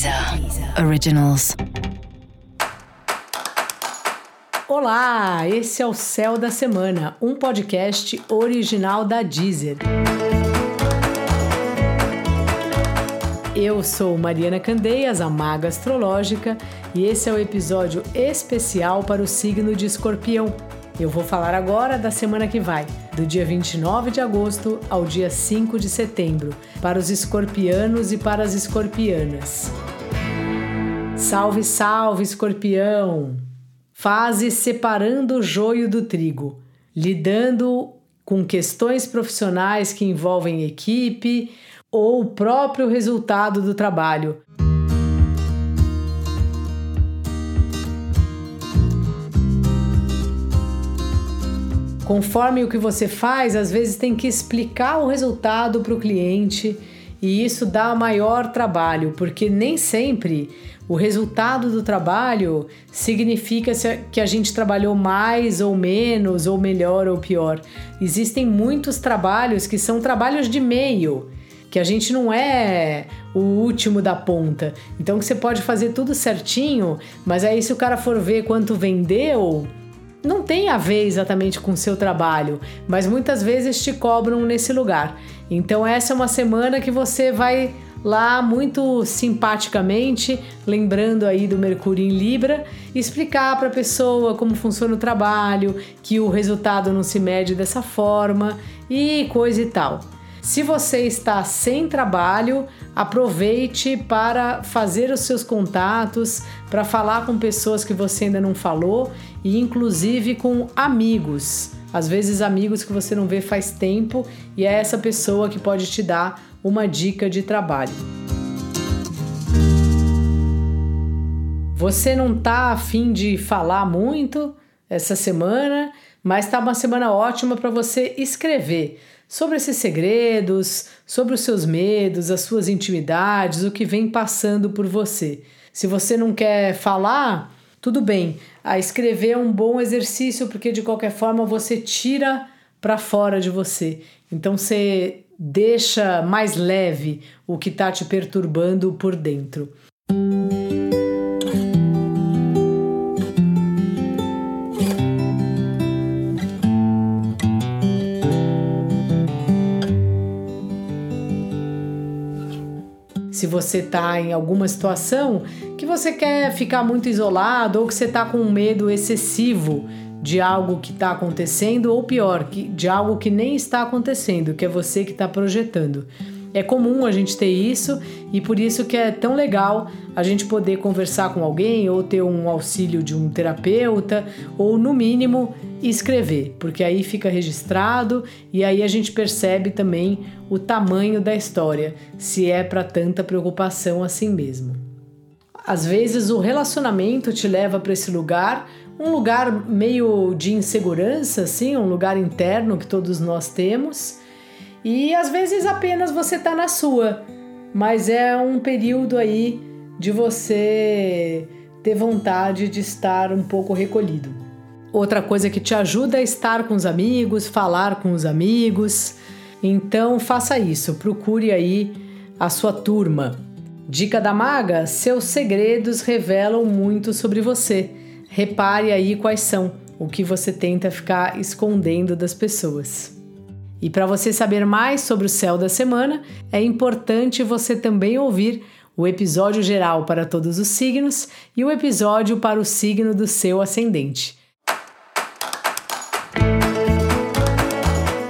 Deezer Originals. Olá, esse é o Céu da Semana, um podcast original da Deezer. Eu sou Mariana Candeias, a maga astrológica, e esse é o episódio especial para o signo de Escorpião. Eu vou falar agora da semana que vai, do dia 29 de agosto ao dia 5 de setembro, para os escorpianos e para as escorpianas. Salve, salve, escorpião! Fase separando o joio do trigo, lidando com questões profissionais que envolvem equipe ou o próprio resultado do trabalho. Conforme o que você faz, às vezes tem que explicar o resultado para o cliente e isso dá maior trabalho, porque nem sempre o resultado do trabalho significa que a gente trabalhou mais ou menos, ou melhor ou pior. Existem muitos trabalhos que são trabalhos de meio, que a gente não é o último da ponta. Então que você pode fazer tudo certinho, mas aí se o cara for ver quanto vendeu, não tem a ver exatamente com o seu trabalho, mas muitas vezes te cobram nesse lugar. Então essa é uma semana que você vai lá muito simpaticamente, lembrando aí do Mercúrio em Libra, explicar para a pessoa como funciona o trabalho, que o resultado não se mede dessa forma e coisa e tal. Se você está sem trabalho, aproveite para fazer os seus contatos, para falar com pessoas que você ainda não falou e inclusive com amigos. Às vezes amigos que você não vê faz tempo e é essa pessoa que pode te dar uma dica de trabalho. Você não está afim de falar muito essa semana, mas está uma semana ótima para você escrever sobre esses segredos, sobre os seus medos, as suas intimidades, o que vem passando por você. Se você não quer falar, tudo bem. A escrever é um bom exercício porque de qualquer forma você tira para fora de você. Então você deixa mais leve o que está te perturbando por dentro. Se você está em alguma situação que você quer ficar muito isolado ou que você está com um medo excessivo de algo que está acontecendo ou pior, de algo que nem está acontecendo, que é você que está projetando. É comum a gente ter isso e por isso que é tão legal a gente poder conversar com alguém ou ter um auxílio de um terapeuta ou no mínimo escrever, porque aí fica registrado e aí a gente percebe também o tamanho da história, se é para tanta preocupação assim mesmo. Às vezes o relacionamento te leva para esse lugar, um lugar meio de insegurança, assim, um lugar interno que todos nós temos e às vezes apenas você está na sua, mas é um período aí de você ter vontade de estar um pouco recolhido. Outra coisa que te ajuda é estar com os amigos, falar com os amigos. Então faça isso, procure aí a sua turma. Dica da maga: seus segredos revelam muito sobre você. Repare aí quais são, o que você tenta ficar escondendo das pessoas. E para você saber mais sobre o céu da semana, é importante você também ouvir o episódio geral para todos os signos e o episódio para o signo do seu ascendente.